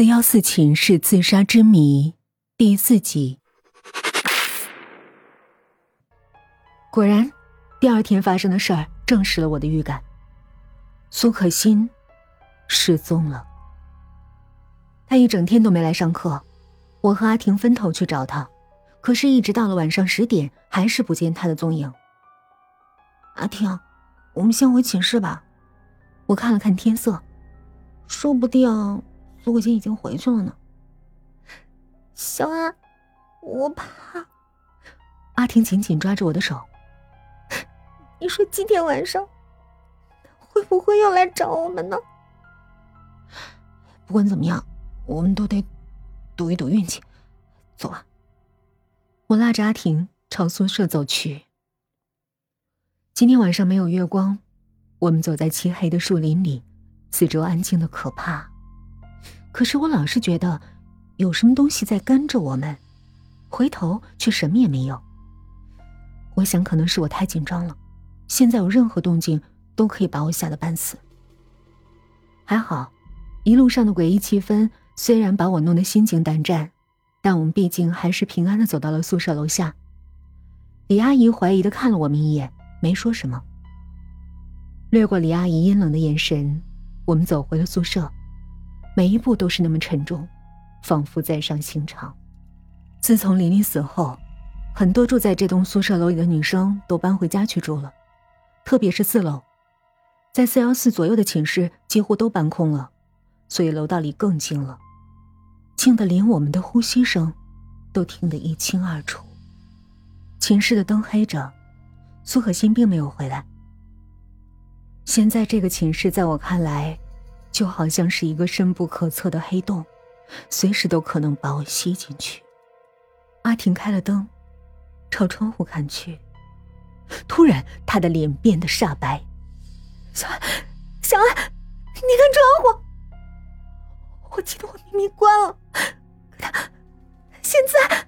四幺四寝室自杀之谜第四集。果然，第二天发生的事儿证实了我的预感。苏可欣失踪了。他一整天都没来上课，我和阿婷分头去找他，可是，一直到了晚上十点，还是不见他的踪影。阿婷，我们先回寝室吧。我看了看天色，说不定。苏可欣已经回去了呢。小安，我怕。阿婷紧紧抓着我的手。你说今天晚上会不会又来找我们呢？不管怎么样，我们都得赌一赌运气。走吧。我拉着阿婷朝宿舍走去。今天晚上没有月光，我们走在漆黑的树林里，四周安静的可怕。可是我老是觉得，有什么东西在跟着我们，回头却什么也没有。我想可能是我太紧张了，现在有任何动静都可以把我吓得半死。还好，一路上的诡异气氛虽然把我弄得心惊胆战，但我们毕竟还是平安的走到了宿舍楼下。李阿姨怀疑的看了我们一眼，没说什么。掠过李阿姨阴冷的眼神，我们走回了宿舍。每一步都是那么沉重，仿佛在上刑场。自从琳琳死后，很多住在这栋宿舍楼里的女生都搬回家去住了，特别是四楼，在四幺四左右的寝室几乎都搬空了，所以楼道里更静了，静得连我们的呼吸声都听得一清二楚。寝室的灯黑着，苏可欣并没有回来。现在这个寝室，在我看来。就好像是一个深不可测的黑洞，随时都可能把我吸进去。阿婷开了灯，朝窗户看去，突然她的脸变得煞白。小安，小安，你看窗户，我记得我明明关了，可他现在……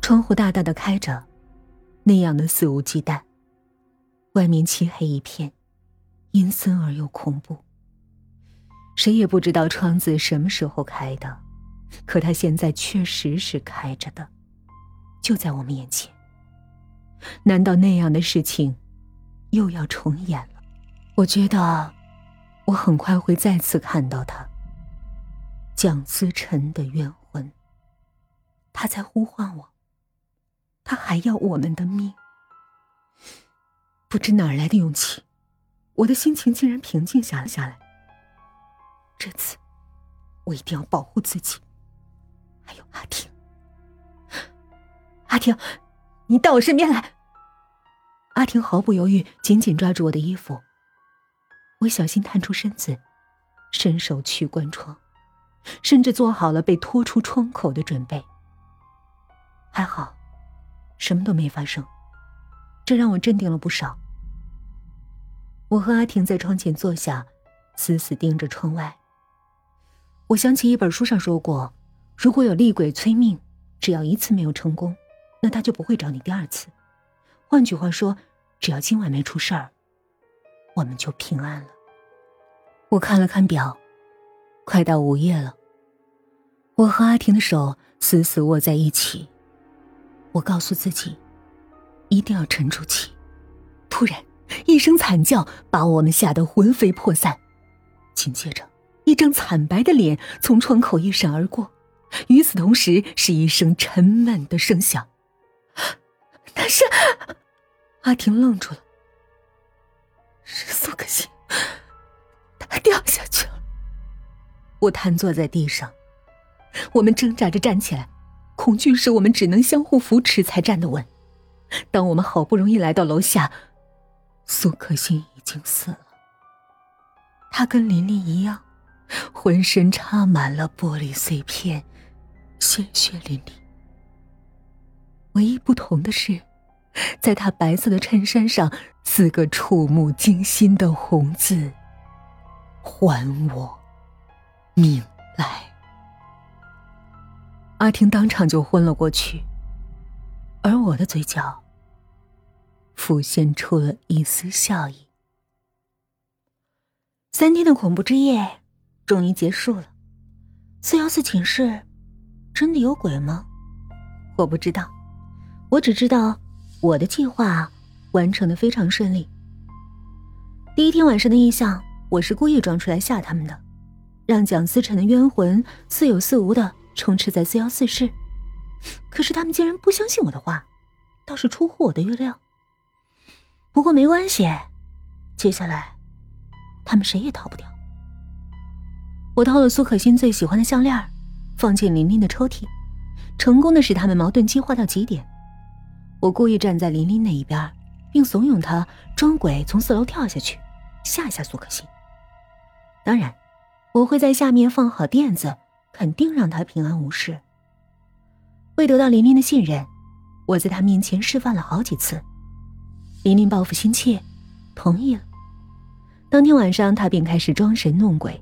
窗户大大的开着，那样的肆无忌惮。外面漆黑一片，阴森而又恐怖。谁也不知道窗子什么时候开的，可它现在确实是开着的，就在我们眼前。难道那样的事情又要重演了？我觉得，我很快会再次看到他。蒋思辰的冤魂，他在呼唤我，他还要我们的命。不知哪来的勇气，我的心情竟然平静下了下来。这次，我一定要保护自己，还有阿婷。阿婷，你到我身边来。阿婷毫不犹豫，紧紧抓住我的衣服。我小心探出身子，伸手去关窗，甚至做好了被拖出窗口的准备。还好，什么都没发生，这让我镇定了不少。我和阿婷在窗前坐下，死死盯着窗外。我想起一本书上说过，如果有厉鬼催命，只要一次没有成功，那他就不会找你第二次。换句话说，只要今晚没出事儿，我们就平安了。我看了看表，快到午夜了。我和阿婷的手死死握在一起，我告诉自己，一定要沉住气。突然，一声惨叫把我们吓得魂飞魄散，紧接着。一张惨白的脸从窗口一闪而过，与此同时是一声沉闷的声响。那是阿婷愣住了，是苏可欣，她掉下去了。我瘫坐在地上，我们挣扎着站起来，恐惧使我们只能相互扶持才站得稳。当我们好不容易来到楼下，苏可欣已经死了。她跟琳琳一样。浑身插满了玻璃碎片，鲜血淋漓。唯一不同的是，在他白色的衬衫上，四个触目惊心的红字：“还我命来。”阿婷当场就昏了过去，而我的嘴角浮现出了一丝笑意。三天的恐怖之夜。终于结束了，四幺四寝室真的有鬼吗？我不知道，我只知道我的计划完成的非常顺利。第一天晚上的异象，我是故意装出来吓他们的，让蒋思成的冤魂似有似无的充斥在四幺四室。可是他们竟然不相信我的话，倒是出乎我的预料。不过没关系，接下来他们谁也逃不掉。我偷了苏可欣最喜欢的项链，放进琳琳的抽屉，成功的使他们矛盾激化到极点。我故意站在琳琳那一边，并怂恿她装鬼从四楼跳下去，吓吓苏可欣。当然，我会在下面放好垫子，肯定让她平安无事。为得到琳琳的信任，我在她面前示范了好几次。琳琳报复心切，同意了。当天晚上，她便开始装神弄鬼。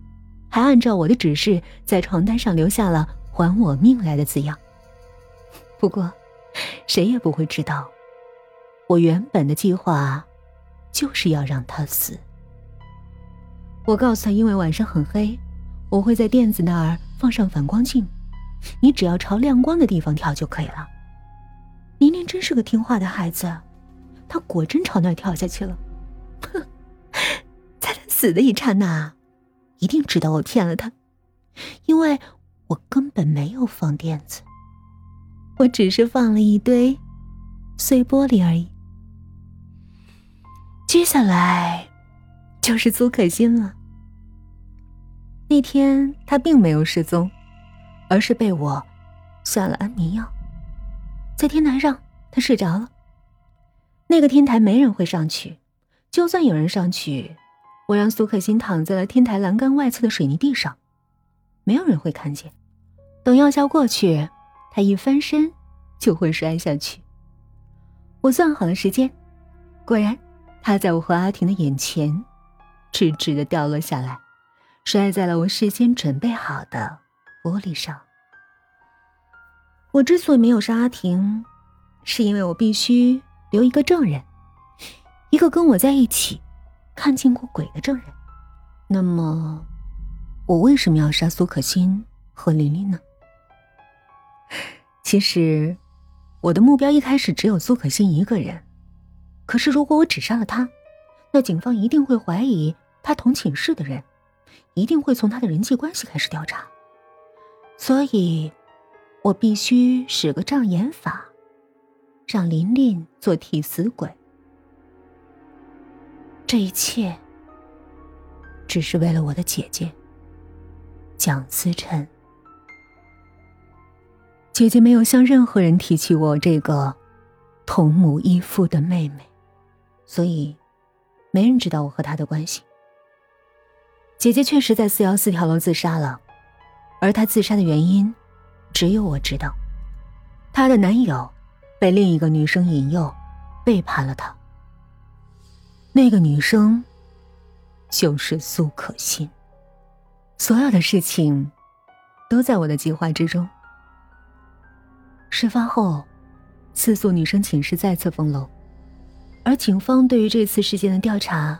还按照我的指示，在床单上留下了“还我命来”的字样。不过，谁也不会知道，我原本的计划就是要让他死。我告诉他，因为晚上很黑，我会在垫子那儿放上反光镜，你只要朝亮光的地方跳就可以了。宁宁真是个听话的孩子，他果真朝那儿跳下去了。哼，在他死的一刹那。一定知道我骗了他，因为我根本没有放垫子，我只是放了一堆碎玻璃而已。接下来就是苏可欣了。那天他并没有失踪，而是被我下了安眠药，在天台上他睡着了。那个天台没人会上去，就算有人上去。我让苏可欣躺在了天台栏杆外侧的水泥地上，没有人会看见。等药效过去，他一翻身就会摔下去。我算好了时间，果然，他在我和阿婷的眼前，直直的掉落下来，摔在了我事先准备好的玻璃上。我之所以没有杀阿婷，是因为我必须留一个证人，一个跟我在一起。看见过鬼的证人，那么我为什么要杀苏可欣和琳琳呢？其实我的目标一开始只有苏可欣一个人，可是如果我只杀了他，那警方一定会怀疑他同寝室的人，一定会从他的人际关系开始调查，所以，我必须使个障眼法，让琳琳做替死鬼。这一切，只是为了我的姐姐蒋思辰。姐姐没有向任何人提起我这个同母异父的妹妹，所以没人知道我和她的关系。姐姐确实在四幺四跳楼自杀了，而她自杀的原因，只有我知道。她的男友被另一个女生引诱，背叛了她。那个女生就是苏可欣。所有的事情都在我的计划之中。事发后，四宿女生寝室再次封楼，而警方对于这次事件的调查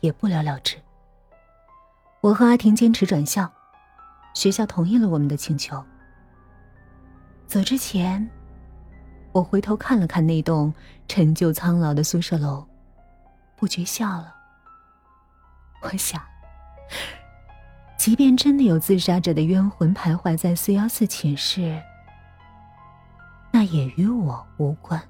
也不了了之。我和阿婷坚持转校，学校同意了我们的请求。走之前，我回头看了看那栋陈旧苍老的宿舍楼。不觉笑了。我想，即便真的有自杀者的冤魂徘徊在四幺四寝室，那也与我无关。